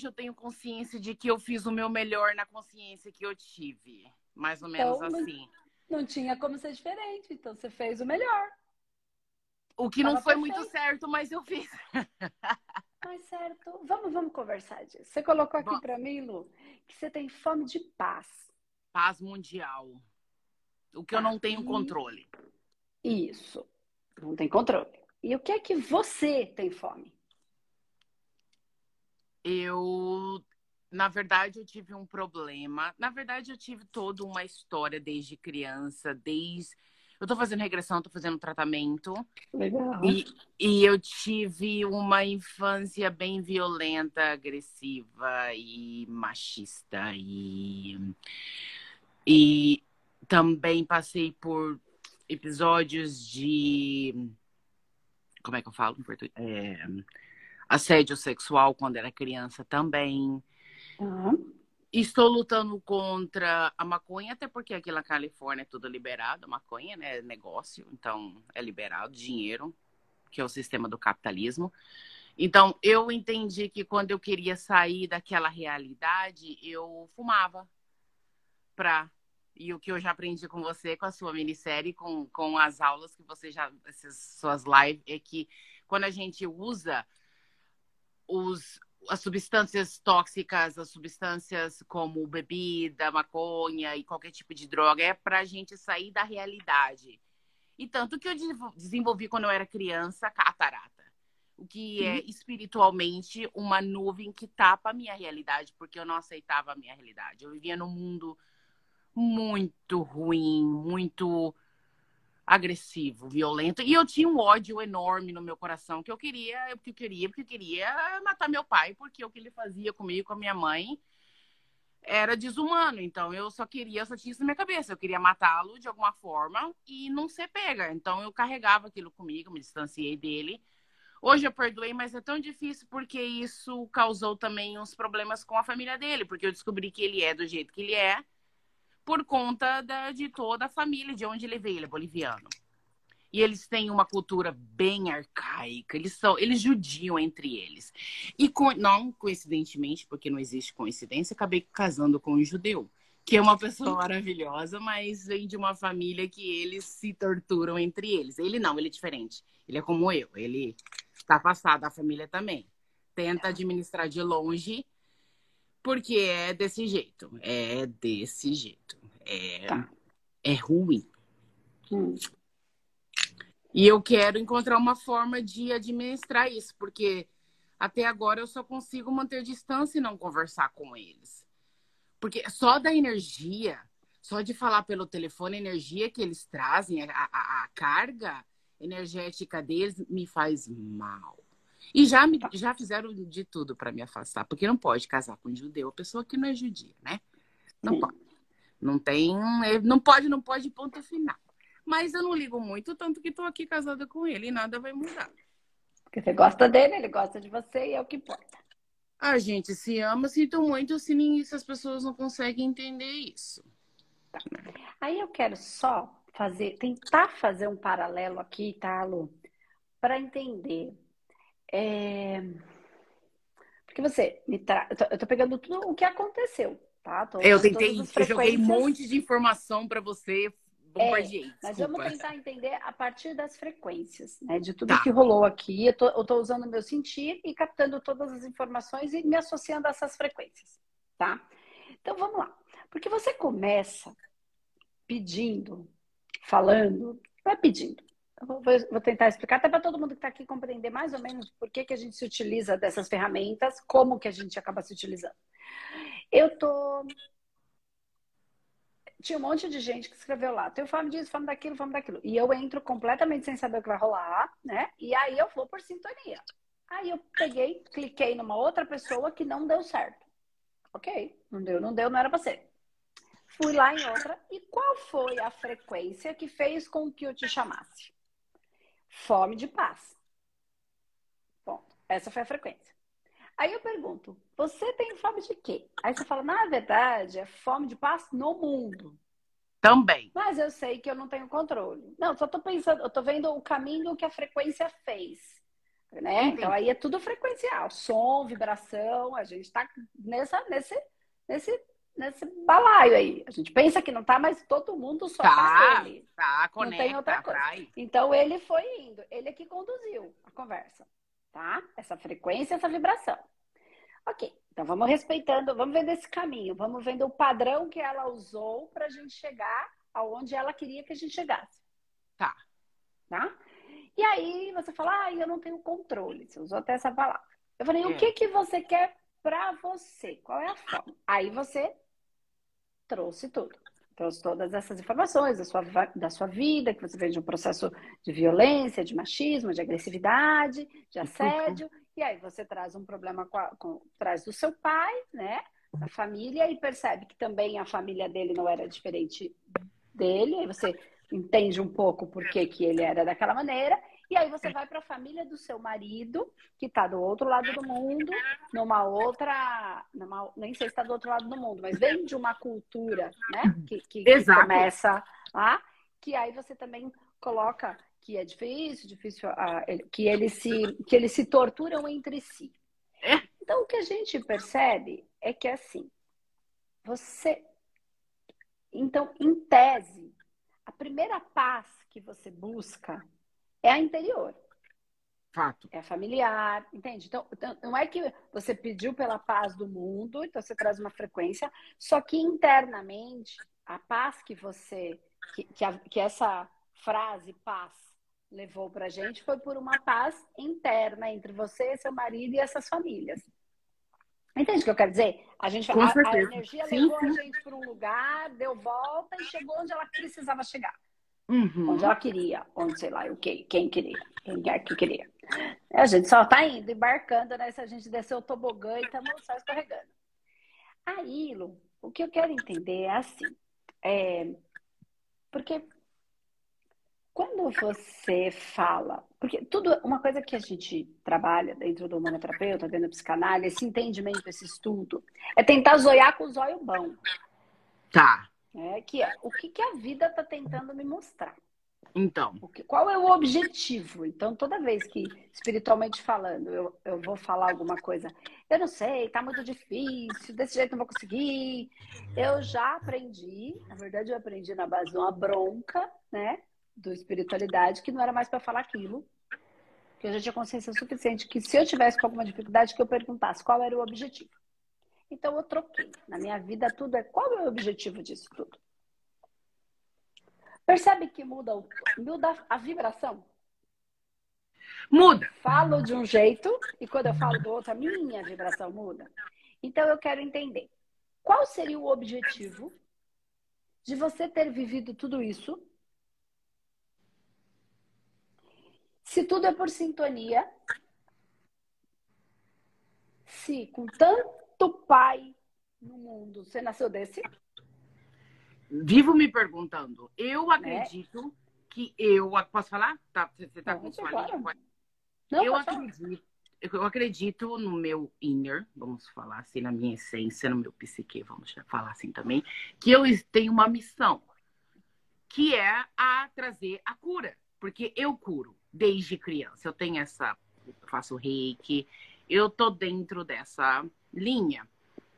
hoje eu tenho consciência de que eu fiz o meu melhor na consciência que eu tive. Mais ou menos Então, assim. Não tinha como ser diferente, então você fez o melhor. O que não Tava foi perfeito. muito certo, mas eu fiz. Mas certo, vamos, vamos conversar disso. Você colocou aqui pra mim, Lu, que você tem fome de paz. Paz mundial. O que eu não tenho controle. Isso. Não tem controle. E o que é que você tem fome? Eu, na verdade, eu tive um problema. Na verdade, eu tive toda uma história desde criança, desde. Eu tô fazendo regressão, tô fazendo tratamento. Legal. E, e eu tive uma infância bem violenta, agressiva e machista. E, e também passei por episódios de. Como é que eu falo em português? É, assédio sexual quando era criança também. Tá. Estou lutando contra a maconha, até porque aqui na Califórnia é tudo liberado, maconha, né? é Negócio, então é liberado, dinheiro, que é o sistema do capitalismo. Então, eu entendi que quando eu queria sair daquela realidade, eu fumava pra. E o que eu já aprendi com você, com a sua minissérie, com, com as aulas que você já. Essas suas lives, é que quando a gente usa os, as substâncias tóxicas, as substâncias como bebida, maconha e qualquer tipo de droga, é para a gente sair da realidade. E tanto que eu desenvol- desenvolvi quando eu era criança catarata, o que é espiritualmente uma nuvem que tapa a minha realidade, porque eu não aceitava a minha realidade. Eu vivia num mundo muito ruim, muito agressivo, violento. E eu tinha um ódio enorme no meu coração que eu queria, porque eu queria, porque eu queria matar meu pai, porque o que ele fazia comigo, com a minha mãe, era desumano. Então eu só queria, eu só tinha isso na minha cabeça. Eu queria matá-lo de alguma forma e não ser pega. Então eu carregava aquilo comigo, me distanciei dele. Hoje eu perdoei, mas é tão difícil porque isso causou também uns problemas com a família dele, porque eu descobri que ele é do jeito que ele é por conta da, de toda a família, de onde ele veio, ele é boliviano. E eles têm uma cultura bem arcaica, eles são, eles judiam entre eles. E co- não coincidentemente, porque não existe coincidência, acabei casando com um judeu, que é uma pessoa maravilhosa, mas vem de uma família que eles se torturam entre eles. Ele não, ele é diferente. Ele é como eu, ele tá passado, a família também. Tenta administrar de longe, porque é desse jeito. É desse jeito. É, Tá. é ruim. Hum. E eu quero encontrar uma forma de administrar isso, porque até agora eu só consigo manter distância e não conversar com eles. Porque só da energia, só de falar pelo telefone, a energia que eles trazem, a, a- a carga energética deles me faz mal. E já, me, já fizeram de tudo para me afastar, porque não pode casar com um judeu, a pessoa que não é judia, né? Não Sim. pode. Não tem. Não pode, não pode, ponto final. Mas eu não ligo muito, tanto que estou aqui casada com ele e nada vai mudar. Porque você gosta dele, ele gosta de você e é o que importa. A gente se ama, sinto muito se, ninguém- se as pessoas não conseguem entender isso. Aí eu quero só fazer, tentar fazer um paralelo aqui, tá, Lu? Para entender. É, Porque você me tra... eu tô pegando tudo o que aconteceu, tá? Tô Eu usando tentei, eu joguei um monte de informação para você, bombardeei. Mas desculpa. vamos tentar entender a partir das frequências, né? De tudo Tá. que rolou aqui. Eu tô, eu tô usando o meu sentir e captando todas as informações e me associando a essas frequências, tá? Então vamos lá. Porque você começa pedindo, falando, vai pedindo. Eu vou, vou- vou tentar explicar até para todo mundo que está aqui compreender mais ou menos por que, que a gente se utiliza dessas ferramentas, como que a gente acaba se utilizando. Eu tô tinha um monte de gente que escreveu lá, tenho fome disso, fome daquilo, fome daquilo. E eu entro completamente sem saber o que vai rolar, né? E aí eu vou por sintonia. Aí eu peguei, cliquei numa outra pessoa que não deu certo. Ok, não deu, não deu, não era pra ser. Fui lá em outra. E qual foi a frequência que fez com que eu te chamasse? Fome de paz. Ponto. Essa foi a frequência. Aí eu pergunto, você tem fome de quê? Aí você fala, na verdade, é fome de paz no mundo. Também. Mas eu sei que eu não tenho controle. Não, só tô pensando, eu tô vendo o caminho que a frequência fez. Né? Então aí é tudo frequencial, som, vibração, a gente está nessa, nesse, nesse, nesse balaio aí. A gente pensa que não tá, mas todo mundo só tá, tá ele. Tá, conecta, não tem outra coisa. Atrai. Então ele foi indo, ele é que conduziu a conversa, tá? Essa frequência, essa vibração. Ok, então vamos respeitando, vamos vendo esse caminho, vamos vendo o padrão que ela usou para a gente chegar aonde ela queria que a gente chegasse. Tá. Tá? E aí você fala, ah, eu não tenho controle. Você usou até essa palavra. Eu falei, é. o que, que você quer para você? Qual é a forma? Aí você trouxe tudo. Trouxe todas essas informações da sua, da sua vida, que você veio de um processo de violência, de machismo, de agressividade, de assédio. E aí você traz um problema com, a, com traz do seu pai, né? Da família, e percebe que também a família dele não era diferente dele. Aí você entende um pouco por que, que ele era daquela maneira. E aí você vai para a família do seu marido, que está do outro lado do mundo, numa outra. Numa, nem sei se está do outro lado do mundo, mas vem de uma cultura, né? Que, que, que começa lá, que aí você também coloca que é difícil, difícil uh, que eles se que eles se torturam entre si. É. Então o que a gente percebe é que assim, você então em tese, a primeira paz que você busca é a interior. Fato. É familiar, entende? Então, então, não é que você pediu pela paz do mundo, então você traz uma frequência, só que internamente, a paz que você, que, que, a, que essa frase paz levou pra gente foi por uma paz interna entre você, seu marido e essas famílias. Entende o que eu quero dizer? A gente a, a, energia sim, levou sim. a gente para um lugar, deu volta e chegou onde ela precisava chegar. Uhum. Onde ela queria, onde sei lá, o que, quem queria, quem quer que queria. A gente só tá indo, embarcando, né? Se a gente desceu o tobogã e estamos só escorregando. Aí, Lu, o que eu quero entender é assim. É, porque quando você fala, porque tudo, uma coisa que a gente trabalha dentro do humanoterapeuta, dentro da psicanálise, esse entendimento, esse estudo, é tentar zoiar com o zóio bom. Tá. É, que é o que, que a vida está tentando me mostrar. Então. Que, qual é o objetivo? Então, toda vez que, espiritualmente falando, eu, eu vou falar alguma coisa, eu não sei, tá muito difícil, desse jeito não vou conseguir. Eu já aprendi, na verdade, eu aprendi na base de uma bronca, né? Do espiritualidade, que não era mais para falar aquilo. Que eu já tinha consciência suficiente que se eu tivesse com alguma dificuldade, que eu perguntasse qual era o objetivo. Então eu troquei. Na minha vida tudo é qual é o objetivo disso tudo? Percebe que muda, o, muda a vibração? Muda. Falo de um jeito e quando eu falo do outro, a minha vibração muda. Então eu quero entender qual seria o objetivo de você ter vivido tudo isso se tudo é por sintonia, se com tanto pai no mundo. Você nasceu desse? Vivo me perguntando. Eu né? acredito né? que eu. Posso falar? Tá, você está com sua? Não, eu acredito. Eu acredito no meu inner, vamos falar assim, na minha essência, no meu psique, vamos falar assim também, que eu tenho uma missão, que é a trazer a cura, porque eu curo desde criança. Eu tenho essa, eu faço reiki, eu tô dentro dessa linha.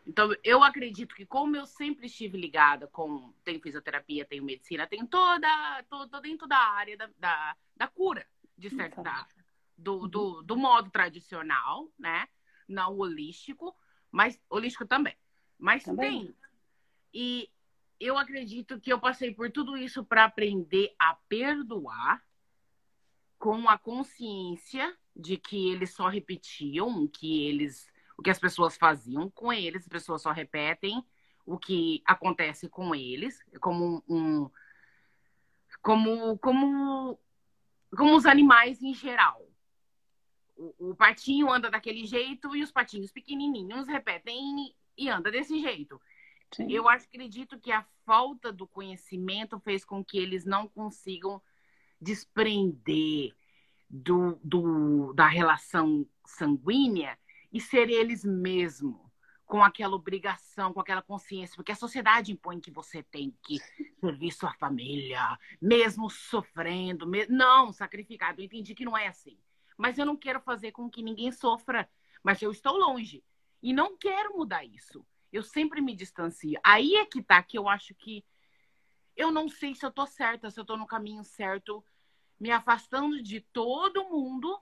Então, eu acredito que como eu sempre estive ligada com... Tenho fisioterapia, tenho medicina, tenho toda... Tô, tô dentro da área da, da, da cura, de certa... Da, do, uhum. do, do modo tradicional, né? Não holístico, mas... Holístico também. Mas também. tem. E eu acredito que eu passei por tudo isso para aprender a perdoar com a consciência de que eles só repetiam, que eles o que as pessoas faziam com eles, as pessoas só repetem o que acontece com eles, como um, como como como os animais em geral. O, o patinho anda daquele jeito e os patinhos pequenininhos repetem e anda desse jeito. Sim. Eu acredito que a falta do conhecimento fez com que eles não consigam desprender do, do, da relação sanguínea e ser eles mesmos, com aquela obrigação, com aquela consciência, porque a sociedade impõe que você tem que servir sua família, mesmo sofrendo, mesmo... não, sacrificado. Eu entendi que não é assim. mas eu não quero fazer com que ninguém sofra. Mas eu estou longe e não quero mudar isso. Eu sempre me distancio. Aí é que tá que eu acho que eu não sei se eu tô certa, se eu tô no caminho certo, me afastando de todo mundo,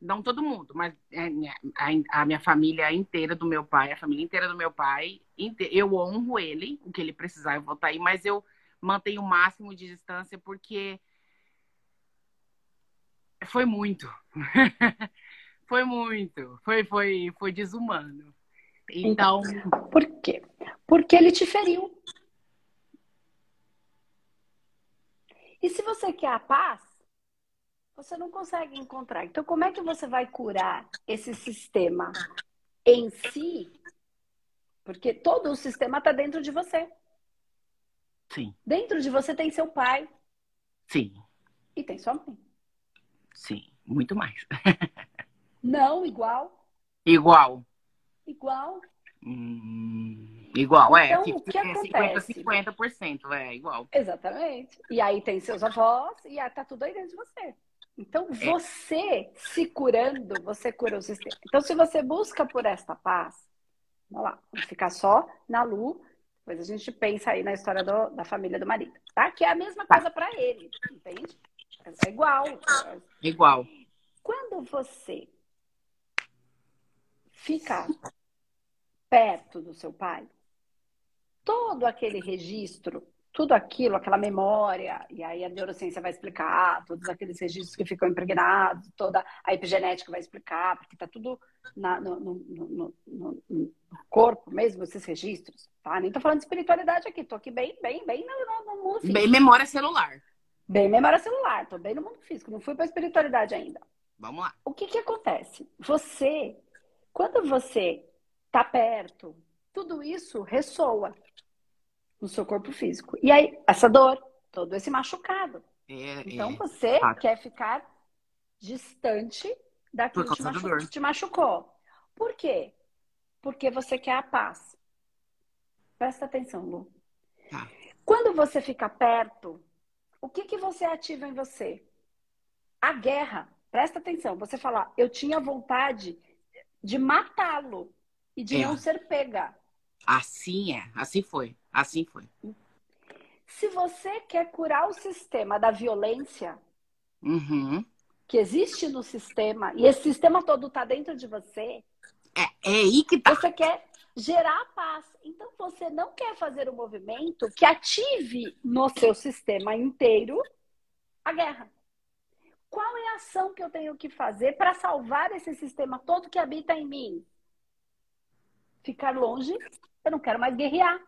não todo mundo, mas é, a, minha família inteira do meu pai, a família inteira do meu pai, eu honro ele, o que ele precisar, eu vou estar tá aí, mas eu mantenho o máximo de distância porque foi muito. foi muito. Foi, foi, foi desumano. Então. Por quê? Porque ele te feriu. E se você quer a paz, você não consegue encontrar. Então, como é que você vai curar esse sistema em si? Porque todo o sistema está dentro de você. Sim. Dentro de você tem seu pai. Sim. E tem sua mãe. Sim, muito mais. não, igual. Igual. Igual. Hum, igual, é. então, é. O que acontece? 50, 50%, é igual. Exatamente. E aí tem seus avós e aí tá tudo aí dentro de você. Então, é. você se curando, você cura o sistema. Então, se você busca por esta paz, vamos lá, vamos ficar só na Lu, depois a gente pensa aí na história do, da família do marido, tá? Que é a mesma coisa para ele, entende? É igual. Igual. Quando você fica perto do seu pai, todo aquele registro, tudo aquilo, aquela memória, e aí a neurociência vai explicar, todos aqueles registros que ficam impregnados, toda a epigenética vai explicar, porque está tudo na, no, no, no, no, corpo mesmo, esses registros, tá? Nem tô falando de espiritualidade aqui, tô aqui bem, bem, bem no, mundo físico. Bem memória celular. Bem memória celular, tô bem no mundo físico, não fui para espiritualidade ainda. Vamos lá. O que que acontece? Você, quando você tá perto, tudo isso ressoa no seu corpo físico. E aí, essa dor, todo esse machucado. É, então é. você ah. quer ficar distante daquilo que te, machu te machucou. Por quê? Porque você quer a paz. Presta atenção, Lu. Tá. Quando você fica perto, o que, que você ativa em você? A guerra. Presta atenção. Você fala, eu tinha vontade de matá-lo e de é. não ser pega. Assim é, assim foi, assim foi. Se você quer curar o sistema da violência uhum. que existe no sistema, e esse sistema todo está dentro de você, é, é aí que tá. Você quer gerar paz. Então você não quer fazer um movimento que ative no seu sistema inteiro a guerra. Qual é a ação que eu tenho que fazer para salvar esse sistema todo que habita em mim? Ficar longe, eu não quero mais guerrear.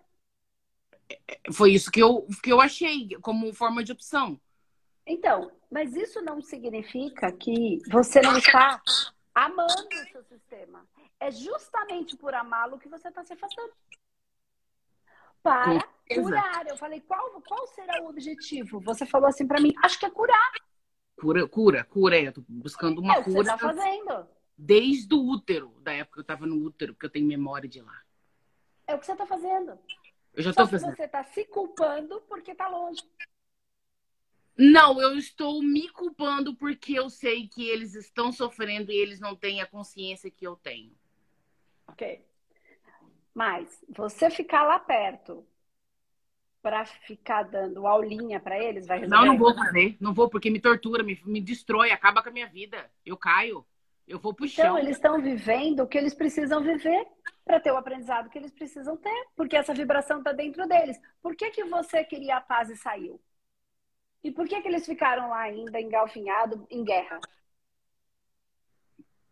Foi isso que eu, que eu achei como forma de opção. Então, mas isso não significa que você não está amando o seu sistema. É justamente por amá-lo que você está se afastando. Para curar. Eu falei, qual, qual será o objetivo? Você falou assim para mim, acho que é curar. Cura, cura, cura. Eu tô buscando uma é, cura. Você tá fazendo desde o útero, da época que eu estava no útero, porque eu tenho memória de lá. É o que você está fazendo. Eu já estou fazendo. Você está se culpando porque está longe. Não, eu estou me culpando porque eu sei que eles estão sofrendo e eles não têm a consciência que eu tenho. Ok. Mas você ficar lá perto para ficar dando aulinha para eles vai resolver? Não, não vou fazer. Não vou porque me tortura, me, me destrói, acaba com a minha vida. Eu caio. Eu vou pro então, chão. eles estão vivendo o que eles precisam viver para ter o aprendizado que eles precisam ter, porque essa vibração está dentro deles. Por que, que você queria a paz e saiu? E por que, que eles ficaram lá ainda engalfinhados em guerra?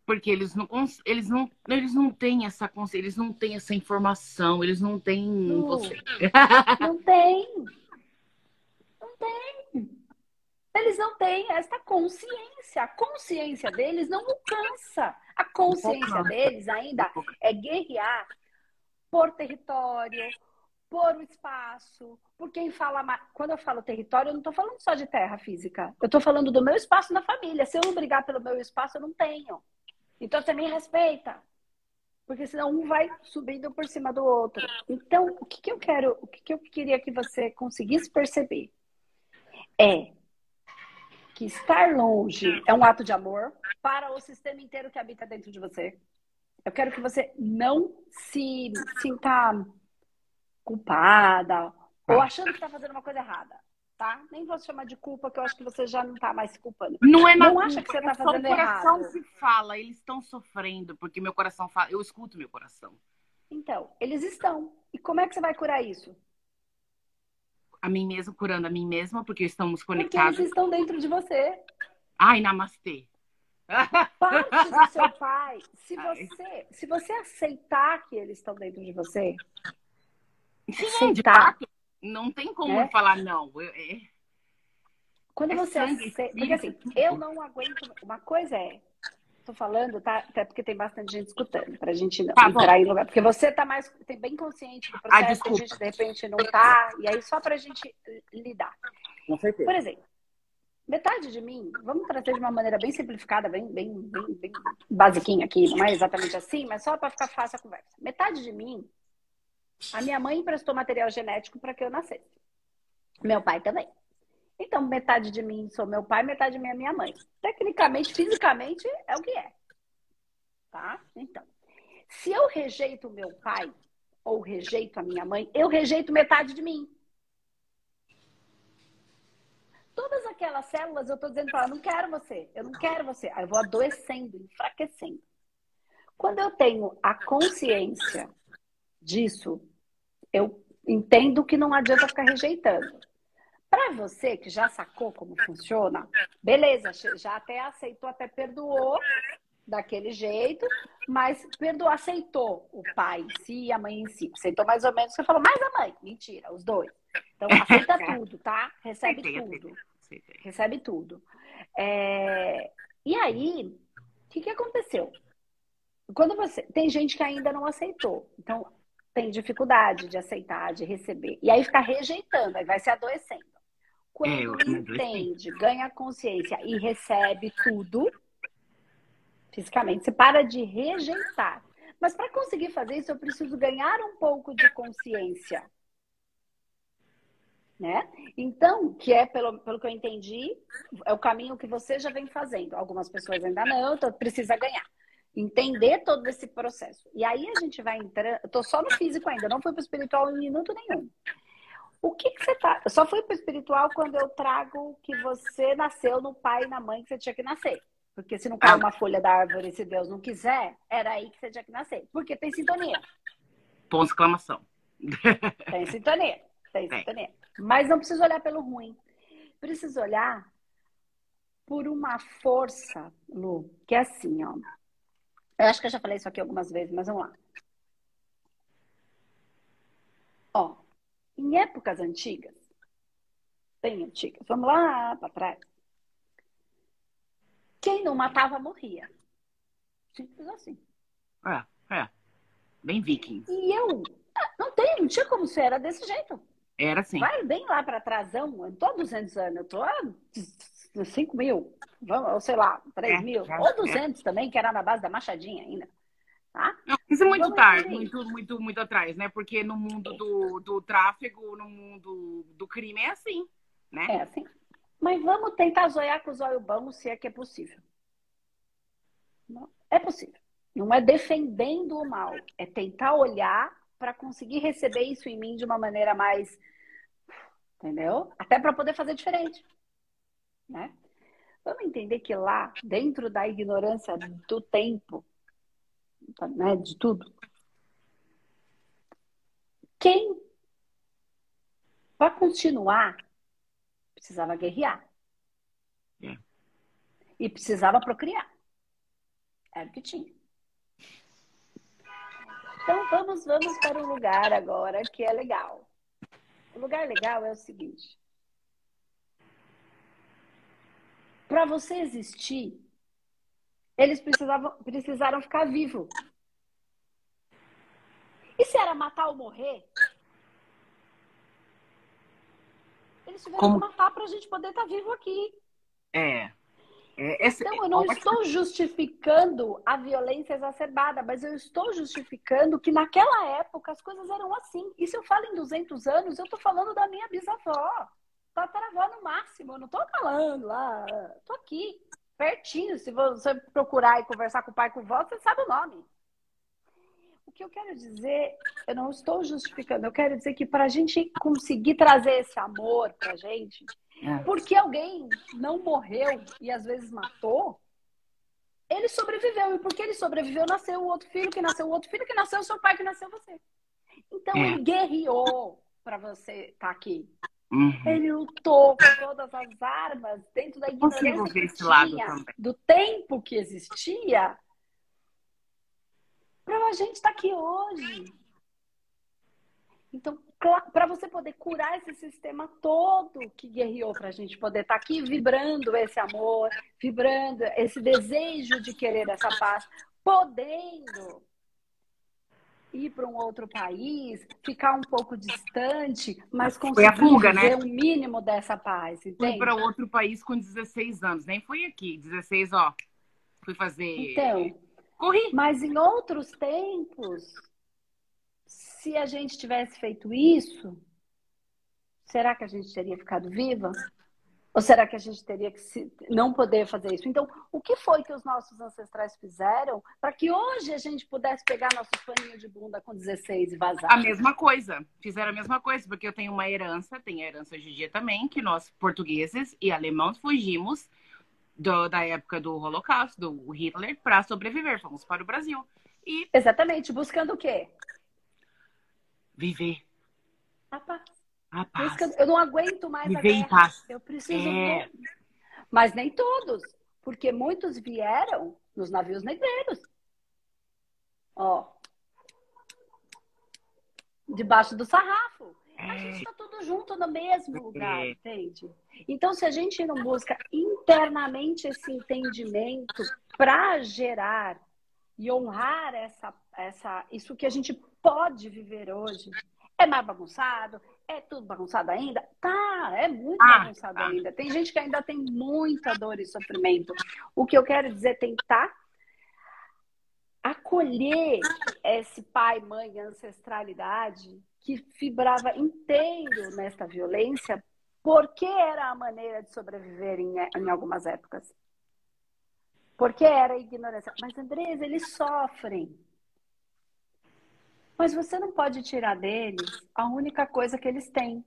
Porque eles não, eles não, eles não têm essa consciência, eles não têm essa informação, eles não têm não, você. Não tem. Não tem. Eles não têm esta consciência. A consciência deles não alcança. A consciência deles ainda é guerrear por território, por espaço, por quem fala. Quando eu falo território, eu não estou falando só de terra física. Eu estou falando do meu espaço na família. Se eu não brigar pelo meu espaço, eu não tenho. Então você me respeita. Porque senão um vai subindo por cima do outro. Então, o que, que eu quero, o que, que eu queria que você conseguisse perceber é que estar longe é um ato de amor para o sistema inteiro que habita dentro de você. Eu quero que você não se sinta culpada ou tá. achando que está fazendo uma coisa errada, tá? Nem vou chamar de culpa, que eu acho que você já não está mais se culpando. Não é Não culpa, acha que você está é fazendo errado. O coração errado. se fala, eles estão sofrendo, porque meu coração fala, eu escuto meu coração. Então, eles estão. E como é que você vai curar isso? A mim mesmo, curando a mim mesma, porque estamos conectados. Porque eles estão dentro de você. Ai, namastê. Parte do seu pai, se você, se você aceitar que eles estão dentro de você, Sim, aceitar, de fato, não tem como é? falar não. É... Quando é você aceita, porque assim, eu não aguento. Uma coisa é, tô falando, tá? Até porque tem bastante gente escutando, pra gente não tá entrar em lugar. Porque você tá mais, tem bem consciente do ah, processo, ah, a gente de repente não tá, e aí só pra gente lidar. Com certeza. Por exemplo, metade de mim, vamos trazer de uma maneira bem simplificada, bem, bem, bem, bem basiquinha aqui, não é exatamente assim, mas só para ficar fácil a conversa. Metade de mim, a minha mãe emprestou material genético para que eu nascesse. Meu pai também. Então, metade de mim sou meu pai, metade de mim é minha mãe. Tecnicamente, fisicamente, é o que é. Tá? Então, se eu rejeito o meu pai ou rejeito a minha mãe, eu rejeito metade de mim. Todas aquelas células, eu estou dizendo para ela, não quero você, eu não quero você. Aí eu vou adoecendo, enfraquecendo. Quando eu tenho a consciência disso, eu entendo que não adianta ficar rejeitando. Para você que já sacou como funciona, beleza, já até aceitou, até perdoou daquele jeito, mas perdoou, aceitou o pai em si e a mãe em si. Aceitou mais ou menos, você falou, mais a mãe. Mentira, os dois. Então, aceita tudo, tá? Recebe tudo. Recebe tudo. É... E aí, o que, que aconteceu? Quando você. Tem gente que ainda não aceitou. Então, tem dificuldade de aceitar, de receber. E aí fica rejeitando, aí vai se adoecendo. Quando é, entende, ganha consciência e recebe tudo, fisicamente, você para de rejeitar. Mas para conseguir fazer isso, eu preciso ganhar um pouco de consciência. Né? Então, que é, pelo, pelo que eu entendi, é o caminho que você já vem fazendo. Algumas pessoas ainda não, então precisa ganhar. Entender todo esse processo. E aí a gente vai entrando. Eu tô só no físico ainda, não fui para o espiritual em minuto nenhum. O que, que você tá. Eu só fui para espiritual quando eu trago que você nasceu no pai e na mãe que você tinha que nascer. Porque se não cai uma folha da árvore, se Deus não quiser, era aí que você tinha que nascer. Porque tem sintonia. Ponto exclamação. Tem sintonia. Tem é. sintonia. Mas não precisa olhar pelo ruim. Precisa olhar por uma força, Lu, que é assim, ó. Eu acho que eu já falei isso aqui algumas vezes, mas vamos lá. Ó, em épocas antigas, bem antigas, vamos lá para trás. Quem não matava morria. Simples assim. É, é. Bem viking. E eu, ah, não tem, não tinha como ser, era desse jeito. Era assim. Vai bem lá para trás, eu tô 200 anos, eu tô há 5 mil, vamos, ou sei lá, 3 é, mil, é, ou 200 é. também, que era na base da machadinha ainda. Tá? Não, isso é muito vamos tarde, muito, muito, muito atrás, né? Porque no mundo do, do tráfego, no mundo do crime é assim, né? É assim. Mas vamos tentar zoiar com os olhos bons, se é que é possível. Não, é possível. Não é defendendo o mal, é tentar olhar para conseguir receber isso em mim de uma maneira mais. Entendeu? Até para poder fazer diferente. Né? Vamos entender que lá, dentro da ignorância do tempo, né, de tudo, quem, para continuar, precisava guerrear. É. E precisava procriar. Era o que tinha. Então vamos, vamos para um lugar agora que é legal. O lugar legal é o seguinte. Para você existir, eles precisavam, precisaram ficar vivos. E se era matar ou morrer? Eles tiveram Como... que matar para a gente poder estar tá vivo aqui. É. É, esse, então, eu não estou justificando a violência exacerbada, mas eu estou justificando que naquela época as coisas eram assim. E se eu falo em 200 anos, eu estou falando da minha bisavó. tataravó no máximo. Eu não tô falando lá, tô aqui, pertinho. Se você procurar e conversar com o pai com o vó, você sabe o nome. O que eu quero dizer, eu não estou justificando, eu quero dizer que para a gente conseguir trazer esse amor para a gente, é. porque alguém não morreu e às vezes matou, ele sobreviveu. E porque ele sobreviveu, nasceu o outro filho, que nasceu o outro filho, que nasceu o seu pai, que nasceu você. Então é. ele guerreou para você estar tá aqui. Uhum. Ele lutou com todas as armas dentro da ignorância que tinha, do tempo que existia, para a gente estar tá aqui hoje. Então, para você poder curar esse sistema todo que guerreou para a gente poder estar tá aqui vibrando esse amor, vibrando esse desejo de querer essa paz, podendo ir para um outro país, ficar um pouco distante, mas conseguir fuga, né? um mínimo dessa paz. Entende? Fui para outro país com 16 anos, nem fui aqui, 16, ó. Fui fazer. Então. Corri. Mas em outros tempos, se a gente tivesse feito isso, será que a gente teria ficado viva? Ou será que a gente teria que se, não poder fazer isso? Então, o que foi que os nossos ancestrais fizeram para que hoje a gente pudesse pegar nosso paninho de bunda com 16 e vazar? A mesma coisa. Fizeram a mesma coisa, porque eu tenho uma herança, tem a herança judia também, que nós, portugueses e alemãos, fugimos do, da época do Holocausto, do Hitler, para sobreviver. Fomos para o Brasil. E... Exatamente. Buscando o quê? Viver. A paz. Eu não aguento mais Viver a guerra. paz. Eu preciso. É... Mas nem todos, porque muitos vieram nos navios negreiros. Ó. Debaixo do sarrafo. É... A gente está tudo junto no mesmo lugar, é... entende? Então, se a gente não busca internamente esse entendimento para gerar e honrar essa, essa, isso que a gente pode viver hoje, é mais bagunçado, é tudo bagunçado ainda? Tá, é muito ah, bagunçado tá. ainda. Tem gente que ainda tem muita dor e sofrimento. O que eu quero dizer é tentar acolher esse pai, mãe, ancestralidade que vibrava inteiro nesta violência, porque era a maneira de sobreviver em, em algumas épocas. Porque era a ignorância. Mas, Andresa, eles sofrem. Mas você não pode tirar deles a única coisa que eles têm.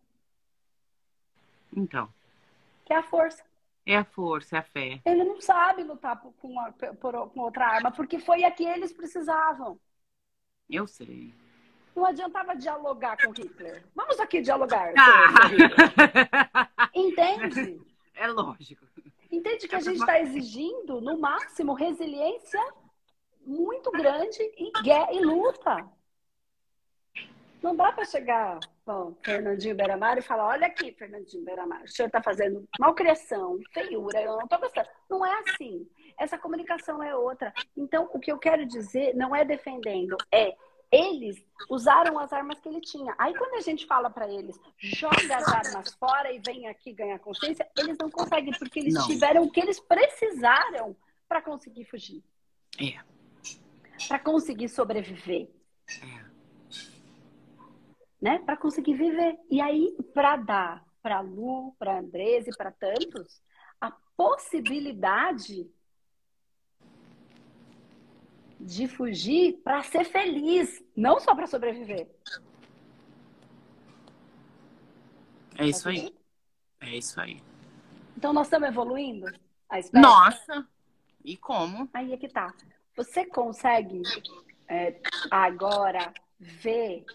Então. Que é a força. É a força, é a fé. Ele não sabe lutar por, com, por, com outra arma, porque foi a que eles precisavam. Eu sei. Não adiantava dialogar com Hitler. Vamos aqui dialogar. Ah. Entende? É lógico. Entende que a gente está exigindo, no máximo, resiliência muito grande e, e luta. Não dá para chegar, bom, Fernandinho Beiramar e falar: olha aqui, Fernandinho Beiramar, o senhor está fazendo malcriação, feiura, eu não estou gostando. Não é assim. Essa comunicação é outra. Então, o que eu quero dizer não é defendendo, é eles usaram as armas que ele tinha. Aí quando a gente fala para eles, joga as armas fora e vem aqui ganhar consciência, eles não conseguem porque eles não. tiveram o que eles precisaram para conseguir fugir. É. Para conseguir sobreviver. É né? Para conseguir viver. E aí, para dar para Lu, para Andresa e para tantos, a possibilidade de fugir para ser feliz, não só para sobreviver. É isso aí. É isso aí. Então nós estamos evoluindo? Nossa! E como? Aí é que tá. Você consegue é, agora ver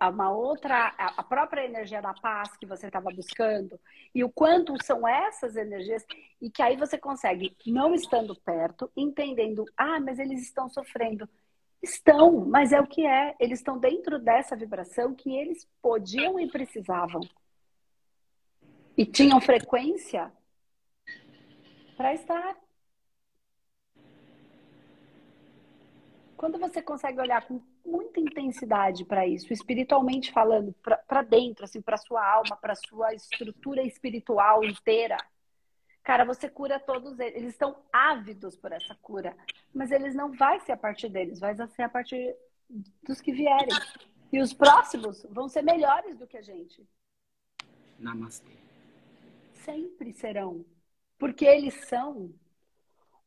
uma outra, a própria energia da paz que você estava buscando e o quanto são essas energias e que aí você consegue, não estando perto, entendendo, ah, mas eles estão sofrendo. Estão, mas é o que é. Eles estão dentro dessa vibração que eles podiam e precisavam. E tinham frequência para estar. Quando você consegue olhar com muita intensidade para isso, espiritualmente falando, para dentro, assim, para sua alma, para sua estrutura espiritual inteira. Cara, você cura todos eles. Eles estão ávidos por essa cura, mas eles não vai ser a partir deles, vai ser a partir dos que vierem. E os próximos vão ser melhores do que a gente. Namastê. sempre serão. Porque eles são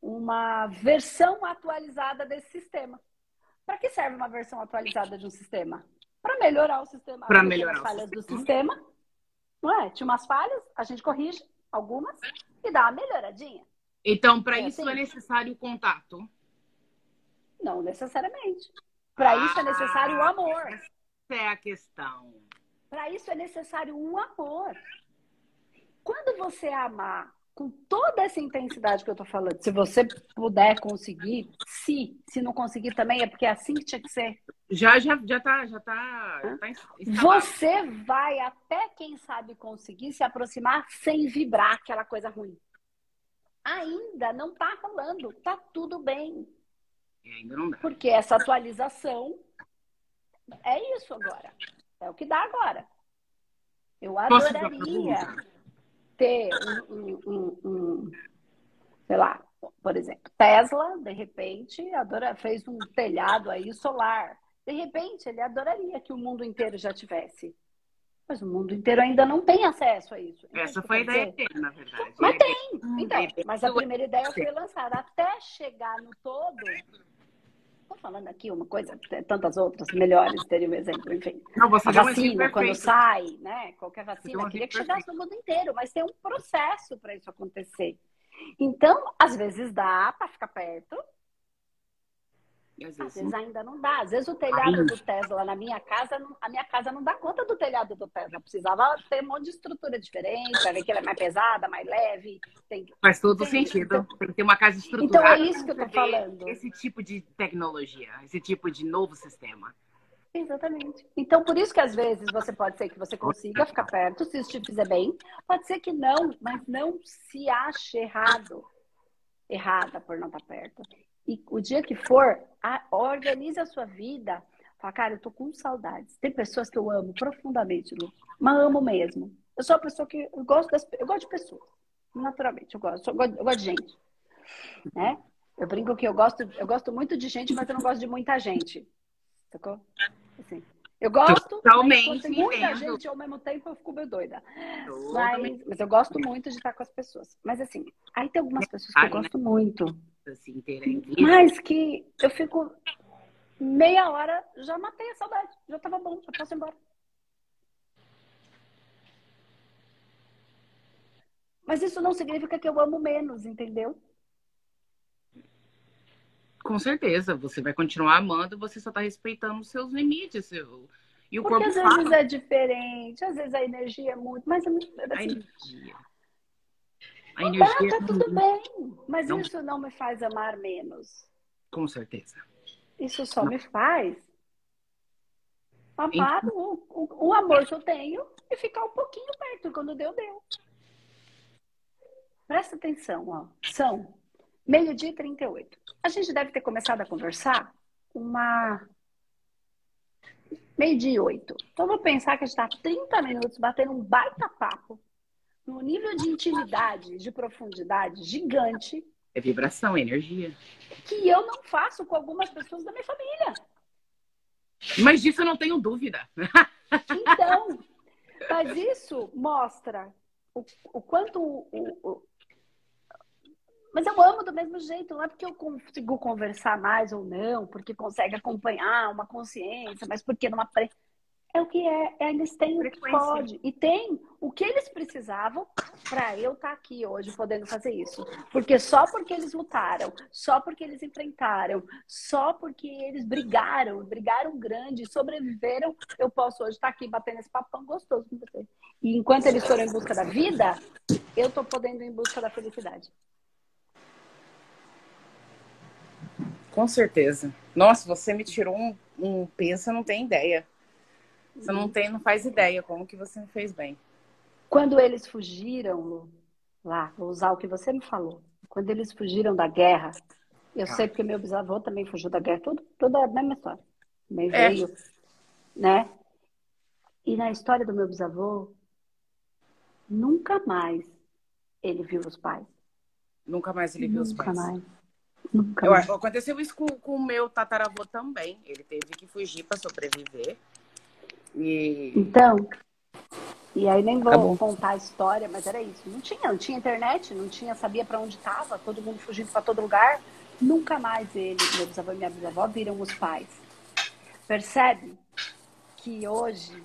uma versão atualizada desse sistema. Para que serve uma versão atualizada de um sistema? Para melhorar o sistema. Para melhorar as falhas do sistema. Não é? Tinha umas falhas, a gente corrige algumas e dá uma melhoradinha. Então, para é isso assim? é necessário contato? Não necessariamente. Para ah, isso é necessário o amor. Essa é a questão. Para isso é necessário um amor. Quando você amar com toda essa intensidade que eu tô falando, se você puder conseguir, se, se não conseguir também, é porque é assim que tinha que ser. Já, já, já tá, já tá, já tá Você vai até quem sabe conseguir se aproximar sem vibrar aquela coisa ruim. Ainda não tá rolando, tá tudo bem. ainda não dá. Porque essa atualização é isso agora. É o que dá agora. Eu adoraria ter um, um, um, sei lá, por exemplo, Tesla, de repente, adora, fez um telhado aí solar. De repente, ele adoraria que o mundo inteiro já tivesse. Mas o mundo inteiro ainda não tem acesso a isso. Essa foi a ideia dele, na verdade. Mas tem. Então, mas a primeira ideia foi lançada. Até chegar no todo, Estou falando aqui uma coisa, tantas outras melhores, teria um exemplo, enfim. Não, você a vacina, um quando sai, né? Qualquer vacina, queria que chegasse no mundo inteiro, mas tem um processo para isso acontecer. Então, às vezes dá para ficar perto, às vezes, às vezes ainda não dá. Às vezes o telhado do Tesla na minha casa, a minha casa não dá conta do telhado do Tesla. Precisava ter um monte de estrutura diferente, para ver que ela é mais pesada, mais leve. Tem... Faz todo tem, sentido. Tem que ter uma casa estruturada. Então é isso que eu estou falando. Esse tipo de tecnologia, esse tipo de novo sistema. Exatamente. Então, por isso que às vezes você pode ser que você consiga ficar perto, se isso te fizer bem. Pode ser que não, mas não se ache errado. Errada por não estar perto. E o dia que for, a, organize a sua vida. Fala, cara, eu tô com saudades. Tem pessoas que eu amo profundamente, Lu. Mas amo mesmo. Eu sou uma pessoa que eu gosto das, eu gosto de pessoas. Naturalmente, eu gosto, eu gosto, eu gosto de gente. Né? Eu brinco que eu gosto, eu gosto muito de gente, mas eu não gosto de muita gente. Sacou? Assim. Eu gosto, Totalmente mas muita gente ao mesmo tempo eu fico meio doida. Mas, mas, eu gosto muito de estar com as pessoas. Mas assim, aí tem algumas pessoas que eu gosto muito assim, inteira em Mas que eu fico meia hora, já matei a saudade. Já tava bom, já posso ir embora. Mas isso não significa que eu amo menos, entendeu? Com certeza, você vai continuar amando, você só tá respeitando os seus limites. Seu... E o Porque corpo às fala... vezes é diferente, às vezes a energia é muito, mas é muito. Assim, a energia. A energia. Tá, tá tudo bem. Mas não... isso não me faz amar menos. Com certeza. Isso só não. me faz amar então... o, o, o, amor que eu tenho e ficar um pouquinho perto. Quando deu, deu. Presta atenção, ó. São meio-dia e 38. A gente deve ter começado a conversar uma. Meio-dia e oito. Então, vou pensar que a gente está 30 minutos batendo um baita papo num nível de intimidade, de profundidade gigante. É vibração, é energia. Que eu não faço com algumas pessoas da minha família. Mas disso eu não tenho dúvida. Então, mas isso mostra o, o quanto o, o, mas eu amo do mesmo jeito, não é porque eu consigo conversar mais ou não, porque consegue acompanhar uma consciência, mas porque numa é o que é. Eles têm o que pode. E tem o que eles precisavam para eu estar tá aqui hoje podendo fazer isso. Porque só porque eles lutaram, só porque eles enfrentaram, só porque eles brigaram, brigaram grande, sobreviveram, eu posso hoje estar tá aqui batendo esse papão gostoso com você. E enquanto eles foram em busca da vida, eu estou podendo ir em busca da felicidade. Com certeza. Nossa, você me tirou um, um peso, não tem ideia. Você não tem, não faz ideia como que você me fez bem. Quando eles fugiram lá, vou usar o que você me falou. Quando eles fugiram da guerra, eu ah. sei porque meu bisavô também fugiu da guerra, tudo, tudo a mesma história. Também é. veio, né? E na história do meu bisavô, nunca mais ele viu os pais. Nunca mais ele viu nunca os pais. Mais. Nunca eu, mais. Aconteceu isso com, com o meu tataravô também. Ele teve que fugir para sobreviver. E... Então, E aí nem vou Acabou. contar a história, mas era isso. Não tinha, não tinha internet, não tinha, sabia para onde estava, todo mundo fugindo para todo lugar. Nunca mais ele, meu bisavô e minha bisavó viram os pais. Percebe que hoje,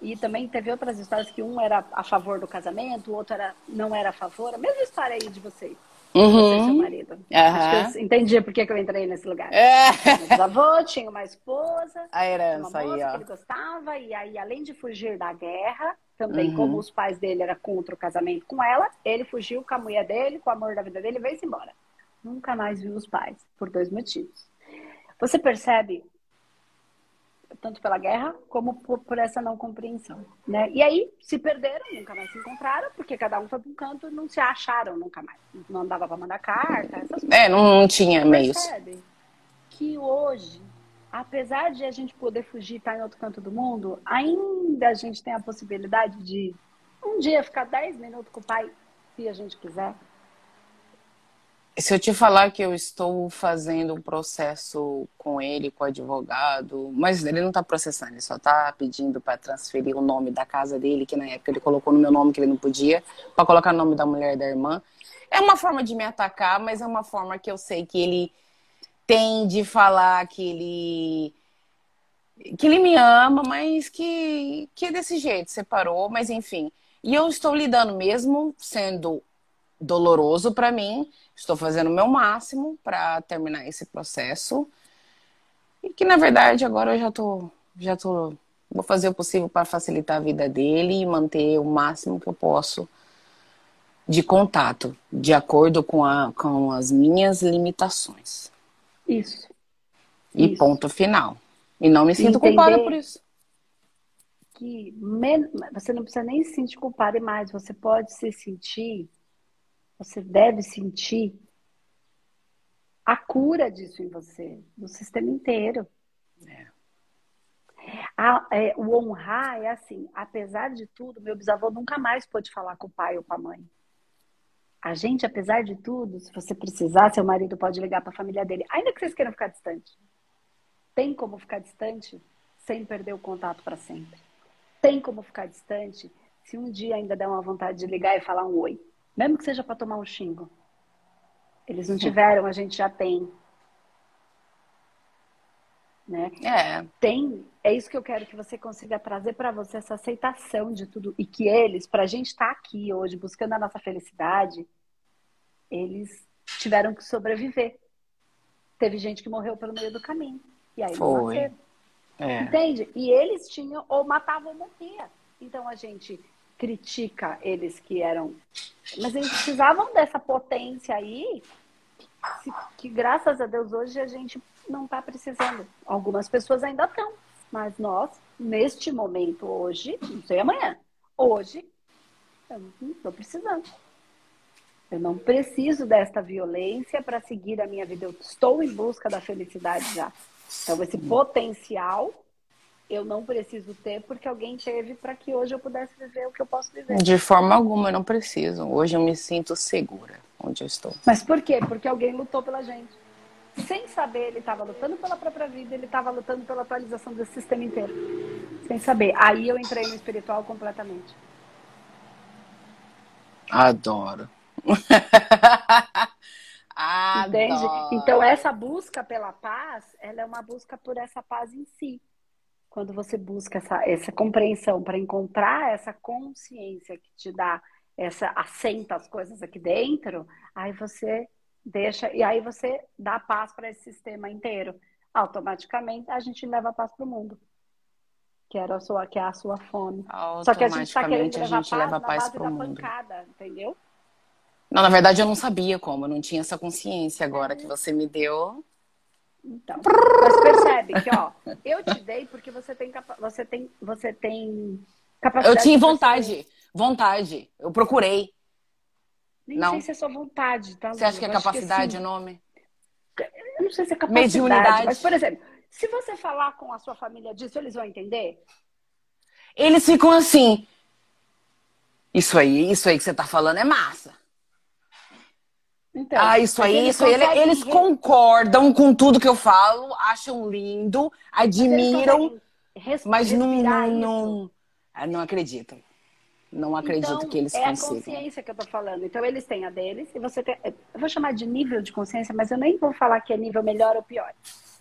e também teve outras histórias que um era a favor do casamento, o outro era, não era a favor. A mesma história aí de vocês. Uhum. Você e seu marido. Uhum. eu entendi por que, eu entrei nesse lugar. É. Meu bisavô tinha uma esposa, a herança uma moça aí, ó. que ele gostava, e aí, além de fugir da guerra, também, uhum. como os pais dele eram contra o casamento com ela, ele fugiu com a mulher dele, com o amor da vida dele, e veio-se embora. Nunca mais viu os pais, por dois motivos. Você percebe, tanto pela guerra, como por, por essa não compreensão. Né? E aí, se perderam, nunca mais se encontraram, porque cada um foi para um canto e não se acharam nunca mais. Não dava para mandar carta, essas coisas. É, não tinha meios. Percebe que hoje apesar de a gente poder fugir e estar em outro canto do mundo, ainda a gente tem a possibilidade de um dia ficar 10 minutos com o pai, se a gente quiser. Se eu te falar que eu estou fazendo um processo com ele, com o advogado, mas ele não está processando, ele só está pedindo para transferir o nome da casa dele, que na época ele colocou no meu nome que ele não podia, para colocar o nome da mulher da irmã. É uma forma de me atacar, mas é uma forma que eu sei que ele tem de falar que ele que ele me ama, mas que, que é desse jeito, separou, mas enfim. E eu estou lidando mesmo, sendo doloroso para mim, estou fazendo o meu máximo para terminar esse processo. E que na verdade agora eu já tô já tô vou fazer o possível para facilitar a vida dele e manter o máximo que eu posso de contato, de acordo com, a, com as minhas limitações. Isso. E isso. ponto final. E não me sinto Entender culpada por isso. Que men... você não precisa nem se sentir culpada mais. Você pode se sentir, você deve sentir a cura disso em você, no sistema inteiro. É. A, é, o honrar é assim, apesar de tudo, meu bisavô nunca mais pôde falar com o pai ou com a mãe. A gente, apesar de tudo, se você precisar, seu marido pode ligar para a família dele, ainda que vocês queiram ficar distante. Tem como ficar distante sem perder o contato para sempre. Tem como ficar distante se um dia ainda der uma vontade de ligar e falar um oi, mesmo que seja para tomar um xingo. Eles não tiveram, a gente já tem. Né? É. Tem, é isso que eu quero que você consiga trazer para você essa aceitação de tudo e que eles, para a gente estar tá aqui hoje buscando a nossa felicidade, eles tiveram que sobreviver. Teve gente que morreu pelo meio do caminho e aí Foi. É. Entende? E eles tinham ou matavam ou morria. Então a gente critica eles que eram, mas eles precisavam dessa potência aí que graças a Deus hoje a gente não está precisando. Algumas pessoas ainda estão, mas nós, neste momento, hoje, não sei amanhã, hoje, eu não estou precisando. Eu não preciso desta violência para seguir a minha vida. Eu estou em busca da felicidade já. Então, esse potencial eu não preciso ter porque alguém teve para que hoje eu pudesse viver o que eu posso viver. De forma alguma, eu não preciso. Hoje eu me sinto segura onde eu estou. Mas por quê? Porque alguém lutou pela gente sem saber, ele estava lutando pela própria vida, ele estava lutando pela atualização desse sistema inteiro. Sem saber. Aí eu entrei no espiritual completamente. Adoro. Entende? Então, essa busca pela paz, ela é uma busca por essa paz em si. Quando você busca essa, essa compreensão para encontrar essa consciência que te dá essa assenta as coisas aqui dentro, aí você deixa e aí você dá paz para esse sistema inteiro. Automaticamente a gente leva a paz para o mundo. Que era a sua, que é a sua fome. Só que a gente está querendo levar a gente paz leva na paz base da mundo. pancada, entendeu? Não, na verdade eu não sabia como, eu não tinha essa consciência agora que você me deu. Então, mas percebe que, ó, eu te dei porque você tem, você tem, você tem capacidade. Eu tinha vontade, vontade. Eu procurei. Nem não. sei se é sua vontade, tá? Você acha que é capacidade o nome? Eu não sei se é capacidade. Mediunidade. Mas, por exemplo, se você falar com a sua família disso, eles vão entender? Eles ficam assim. Isso aí, isso aí que você tá falando é massa. Então, ah, isso aí, isso aí. Eles concordam com tudo que eu falo, acham lindo, admiram, mas, mas não, não, não, não acreditam. Não acredito então, que eles é consigam. É a consciência que eu tô falando. Então, eles têm a deles e você tem. Eu vou chamar de nível de consciência, mas eu nem vou falar que é nível melhor ou pior.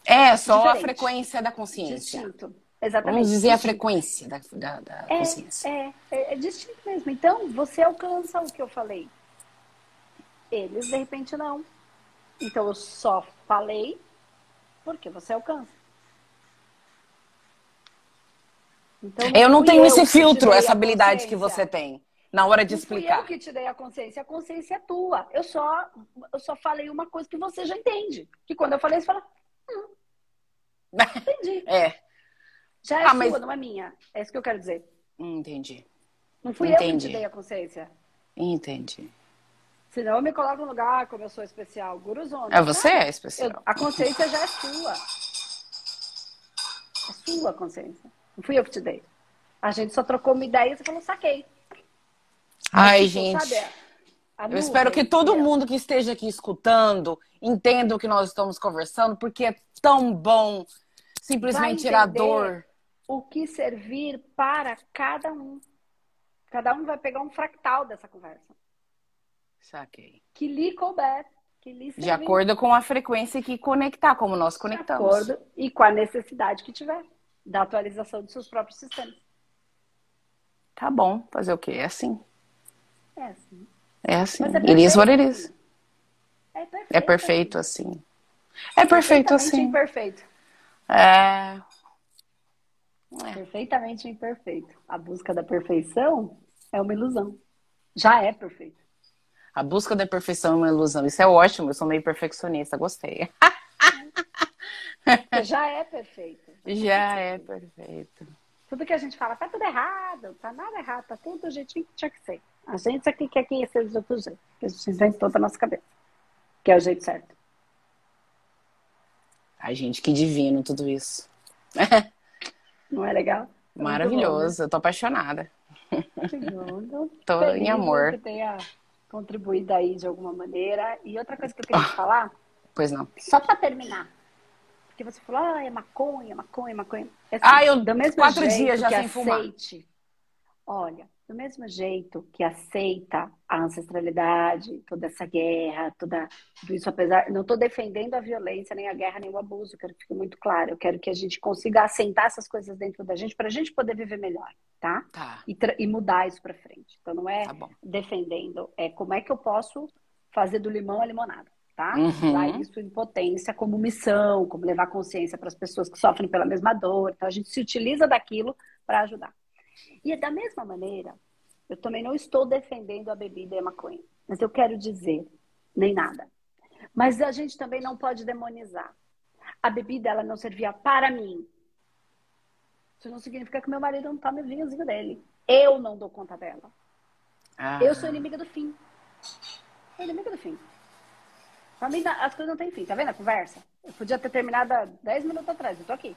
É, só Diferente. a frequência da consciência. Distinto. Exatamente. Vamos dizer distinto. a frequência da, da, da é, consciência. É, é, é distinto mesmo. Então, você alcança o que eu falei. Eles, de repente, não. Então, eu só falei porque você alcança. Então, eu não tenho eu esse filtro, essa habilidade que você tem na hora de não explicar. Fui eu que te dei a consciência, a consciência é tua. Eu só, eu só falei uma coisa que você já entende. Que quando eu falei, você fala, hum, entendi. é. Já é ah, sua, mas... não é minha. É isso que eu quero dizer. Entendi. Não fui entendi. eu que te dei a consciência. Entendi. Senão eu me coloco no lugar como eu sou especial. Guruzona. É, você é especial. Eu, a consciência já é sua. É sua consciência. Não fui eu que te dei. A gente só trocou uma ideia e você falou, saquei. Ai, gente. Eu espero que todo mundo que esteja aqui escutando entenda o que nós estamos conversando, porque é tão bom simplesmente tirar dor. O que servir para cada um. Cada um vai pegar um fractal dessa conversa. Saquei. Que lhe couber. Que lhe De acordo com a frequência que conectar, como nós conectamos. De acordo e com a necessidade que tiver da atualização dos seus próprios sistemas. Tá bom, fazer o quê? É assim. É assim. É assim. É it is what it is. É perfeito, é perfeito assim. É perfeito assim. imperfeito. É... é. Perfeitamente imperfeito. A busca da perfeição é uma ilusão. Já é perfeito. A busca da perfeição é uma ilusão. Isso é ótimo. Eu sou meio perfeccionista. Gostei. Já é perfeito. Já é perfeito. Tudo que a gente fala, tá tudo errado, tá nada errado, tá tudo do jeitinho que tinha que ser. A gente aqui quer que seja do outro jeito, que a gente inventou da nossa cabeça, que é o jeito certo. Ai, gente, que divino tudo isso. Não é legal? É Maravilhoso, bom, né? eu tô apaixonada. Que bom. tô em amor. Que tenha contribuído aí de alguma maneira. E outra coisa que eu queria te falar. Pois não. Só para terminar. Porque você falou, ah, é maconha, maconha, maconha. É assim, ah, eu do mesmo quatro dias já sem aceite, fumar. Olha, do mesmo jeito que aceita a ancestralidade, toda essa guerra, toda, tudo isso, apesar. Não estou defendendo a violência, nem a guerra, nem o abuso, quero que fique muito claro. Eu quero que a gente consiga assentar essas coisas dentro da gente para a gente poder viver melhor, tá? tá. E, e mudar isso para frente. Então não é tá defendendo, é como é que eu posso fazer do limão a limonada tá? Uhum. Usar isso em potência como missão, como levar consciência para as pessoas que sofrem pela mesma dor. Então a gente se utiliza daquilo para ajudar. E da mesma maneira, eu também não estou defendendo a bebida e a maconha, mas eu quero dizer, nem nada. Mas a gente também não pode demonizar. A bebida ela não servia para mim. Isso não significa que meu marido não tome o vinhozinho dele. Eu não dou conta dela. Ah. Eu sou inimiga do fim. Sou inimiga do fim. Pra mim, as coisas não têm fim. Tá vendo a conversa? Eu podia ter terminado há 10 minutos atrás. Eu tô aqui.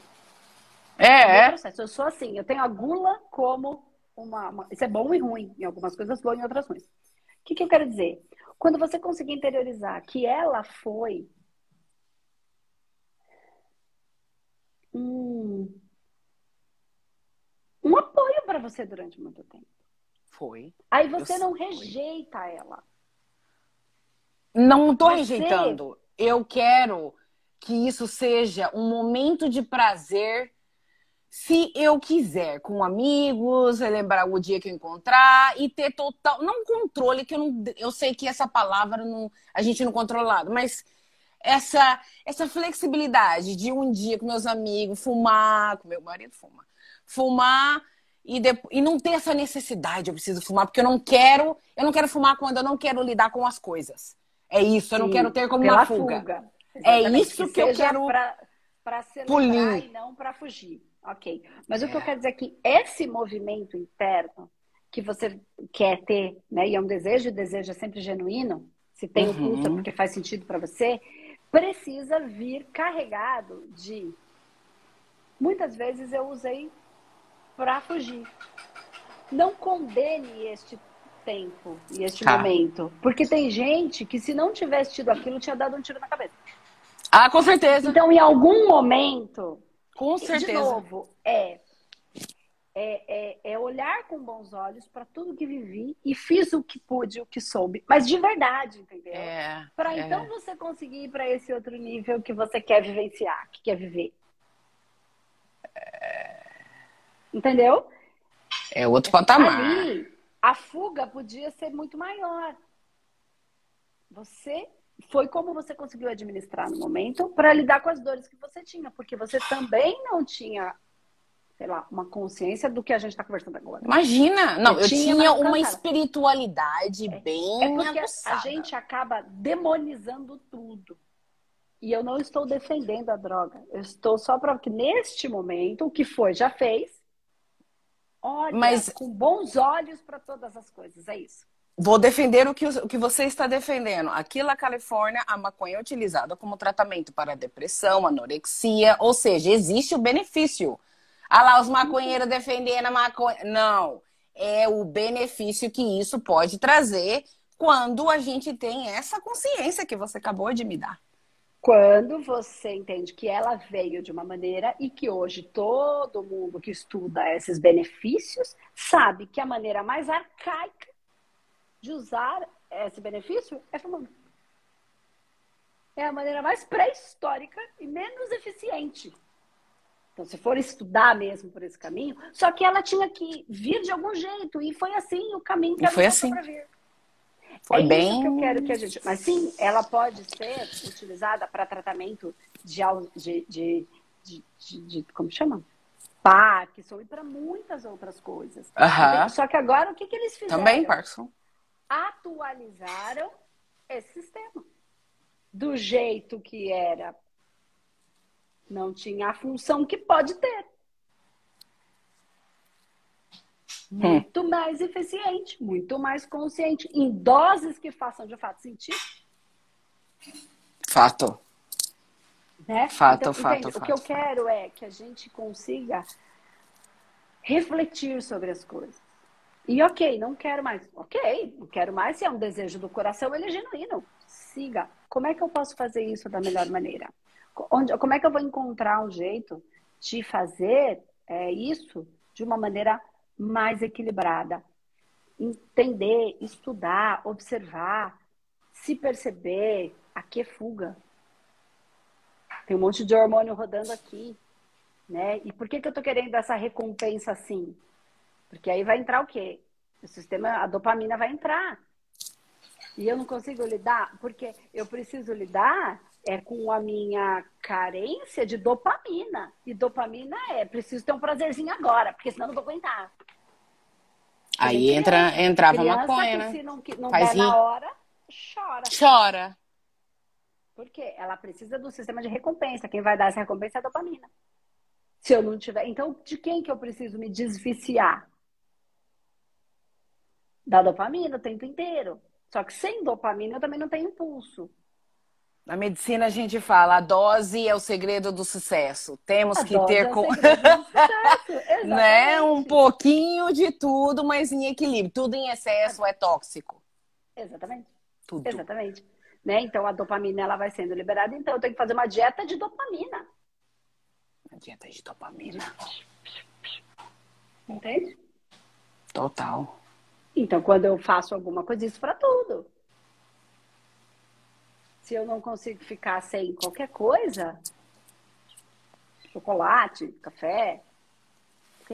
É, é. Eu sou assim. Eu tenho a gula como uma, uma, Isso é bom e ruim. Em algumas coisas bom, em outras ruins. O que, que eu quero dizer? Quando você conseguir interiorizar que ela foi um, um apoio para você durante muito tempo. Foi. Aí você eu não rejeita foi. ela. Não estou rejeitando. Eu quero que isso seja um momento de prazer, se eu quiser, com amigos, lembrar o dia que eu encontrar e ter total. Não controle, que eu, não, eu sei que essa palavra não, a gente não controlado, mas essa, essa flexibilidade de um dia com meus amigos, fumar, com meu marido fuma, fumar e, depois, e não ter essa necessidade, eu preciso fumar, porque eu não quero, eu não quero fumar quando eu não quero lidar com as coisas. É isso, eu não quero ter como uma fuga. fuga. É isso que, que eu quero para celebrar e não para fugir. Ok. Mas é. o que eu é. quero dizer é que esse movimento interno que você quer ter, né, e é um desejo, e o desejo é sempre genuíno, se tem o uhum. pulso é porque faz sentido para você, precisa vir carregado de. Muitas vezes eu usei para fugir. Não condene este tempo e este tá. momento. Porque tem gente que, se não tivesse tido aquilo, tinha dado um tiro na cabeça. Ah, com certeza. Então, em algum momento. Com certeza. De novo, é. é, é, é olhar com bons olhos para tudo que vivi e fiz o que pude, o que soube, mas de verdade, entendeu? É, para é. então você conseguir ir para esse outro nível que você quer vivenciar, que quer viver. Entendeu? É outro patamar. Ali, a fuga podia ser muito maior. Você foi como você conseguiu administrar no momento para lidar com as dores que você tinha, porque você também não tinha, sei lá, uma consciência do que a gente está conversando agora. Imagina! Não, Eu eu, tinha, tinha uma espiritualidade bem É porque a aguçada. gente acaba demonizando tudo. E eu não estou defendendo a droga. Eu estou só para que neste momento, o que foi, já fez. Olha, Mas- com bons olhos para todas as coisas. É isso. Vou defender o que, o que você está defendendo. Aqui na Califórnia, a maconha é utilizada como tratamento para depressão, anorexia, ou seja, existe o benefício. Ah lá, os maconheiros defendendo a maconha. Não. É o benefício que isso pode trazer quando a gente tem essa consciência que você acabou de me dar. Quando você entende que ela veio de uma maneira e que hoje todo mundo que estuda esses benefícios sabe que a maneira mais arcaica de usar esse benefício é fumando. É a maneira mais pré-histórica e menos eficiente. Então, se for estudar mesmo por esse caminho, só que ela tinha que vir de algum jeito e foi assim o caminho que ela foi assim. vir. Foi é bem. isso que eu quero que a gente. Mas sim, ela pode ser utilizada para tratamento de, de, de, de, como chama? Parkinson e para muitas outras coisas. Só que agora o que, que eles fizeram? Também, Parkinson. Atualizaram esse sistema. Do jeito que era. Não tinha a função que pode ter. Hum. Muito mais eficiente, muito mais consciente, em doses que façam de fato sentido. Fato. Né? Fato, Então, fato, entende? O fato, que eu quero é que a gente consiga refletir sobre as coisas. E ok, não quero mais. Ok, não quero mais. Se é um desejo do coração, ele é genuíno. Siga. Como é que eu posso fazer isso da melhor maneira? Onde, como é que eu vou encontrar um jeito de fazer é, isso de uma maneira mais equilibrada? Entender, estudar, observar, se perceber. Aqui é fuga. Tem um monte de hormônio rodando aqui, né? E por que, que eu tô querendo essa recompensa assim? Porque aí vai entrar o quê? O sistema, a dopamina vai entrar. E eu não consigo lidar, porque eu preciso lidar é com a minha carência de dopamina. E dopamina é, preciso ter um prazerzinho agora, porque senão eu não vou aguentar. Aí Criança- entra, entrava a Criança maconha, né? se não, não Faz der na hora, chora. Chora. Porque ela precisa do sistema de recompensa. Quem vai dar essa recompensa é a dopamina. Se eu não tiver. Então, de quem que eu preciso me desviciar? Da dopamina o tempo inteiro. Só que sem dopamina eu também não tenho impulso. Na medicina a gente fala, a dose é o segredo do sucesso. Temos A que ter é com... sucesso. né, um pouquinho de tudo, mas em equilíbrio. Tudo em excesso é tóxico. Exatamente. Tudo. Exatamente. Né? Então a dopamina ela vai sendo liberada. Então eu tenho que fazer uma dieta de dopamina. A dieta de dopamina. Entende? Total. Então, quando eu faço alguma coisa, isso para tudo. Se eu não consigo ficar sem qualquer coisa, chocolate, café,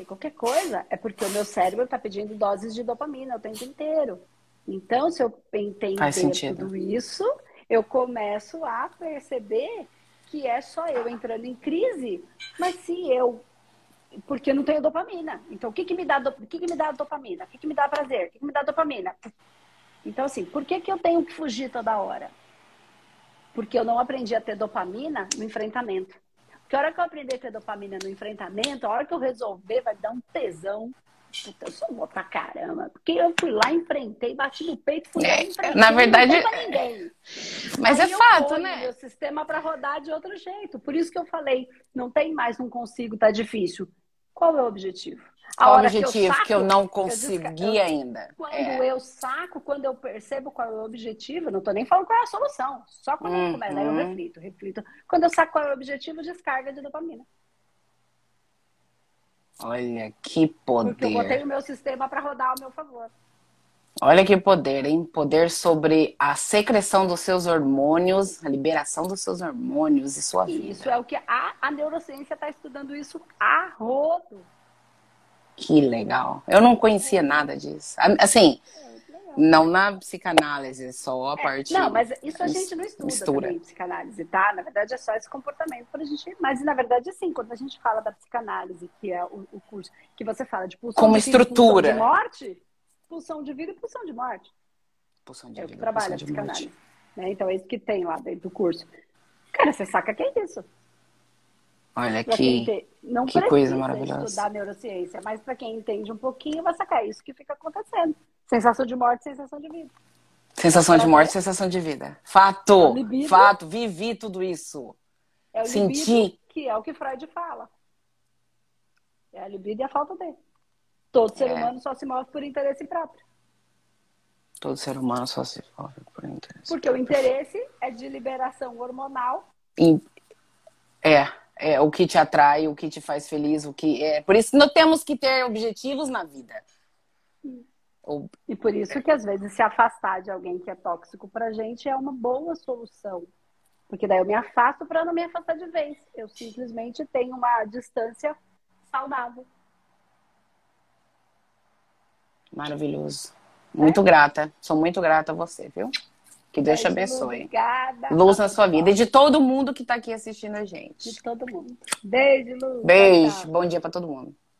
qualquer coisa, é porque o meu cérebro está pedindo doses de dopamina o tempo inteiro. Então, se eu entender tudo isso, eu começo a perceber que é só eu entrando em crise, mas se eu porque eu não tenho dopamina. Então, o que, que me dá do- o que, que me dá dopamina? O que, que me dá prazer? O que, que me dá dopamina? Então, assim, por que, que eu tenho que fugir toda hora? Porque eu não aprendi a ter dopamina no enfrentamento. Porque a hora que eu aprender a ter dopamina no enfrentamento, a hora que eu resolver, vai dar um tesão. Puta, eu sou boa pra caramba. Porque eu fui lá, enfrentei, bati no peito, fui lá, É, enfrentei. na não verdade- dei pra ninguém. Mas Aí é eu fato, né? meu sistema para rodar de outro jeito. Por isso que eu falei, não tem mais, não consigo, tá difícil. Qual é o objetivo? A Qual o objetivo que eu, saco, não eu consegui desca- eu- ainda? Quando É. eu saco, quando eu percebo qual é o objetivo, eu não tô nem falando qual é a solução. Só quando eu começo, eu Uhum. reflito, reflito. Quando eu saco qual é o objetivo, descarga de dopamina. Olha que poder. Porque eu botei o meu sistema para rodar ao meu favor. Olha que poder, hein? Poder sobre a secreção dos seus hormônios, a liberação dos seus hormônios e sua vida. Isso é o que a, a neurociência está estudando isso a rodo. Que legal. Eu não conhecia nada disso. Assim, não na psicanálise, só a parte. Não, mas isso a gente não estuda mistura. também, psicanálise, tá? Na verdade, é só esse comportamento para a gente. Mas, na verdade, assim, quando a gente fala da psicanálise, que é o, o curso, que você fala de pulsão Como de estrutura. De morte, pulsão de vida e pulsão de morte. Pulsão de é vida. o que trabalha a psicanálise. Né? Então, é isso que tem lá dentro do curso. Cara, você saca que é isso. Olha que, não que coisa maravilhosa. estudar neurociência, mas para quem entende um pouquinho, vai sacar isso que fica acontecendo. Sensação de morte, sensação de vida. Sensação de morte, sensação de vida. Fato, fato, vivi tudo isso. É o Senti. que é o que Freud fala. É a libido e a falta dele. Todo ser é. humano só se move por interesse próprio. Todo ser humano só se move por interesse Porque próprio. o interesse é de liberação hormonal. É, é o que te atrai, o que te faz feliz, o que é. Por isso nós temos que ter objetivos na vida. Ou... E por isso que às vezes se afastar de alguém que é tóxico pra gente é uma boa solução. Porque daí eu me afasto para não me afastar de vez. Eu simplesmente tenho uma distância saudável. Maravilhoso. Muito é? grata. Sou muito grata a você, viu? Que Deus te abençoe. Obrigada. Luz na sua vida. E de todo mundo que está aqui assistindo a gente. De todo mundo. Beijo, Luz. Beijo. Bom dia para todo mundo.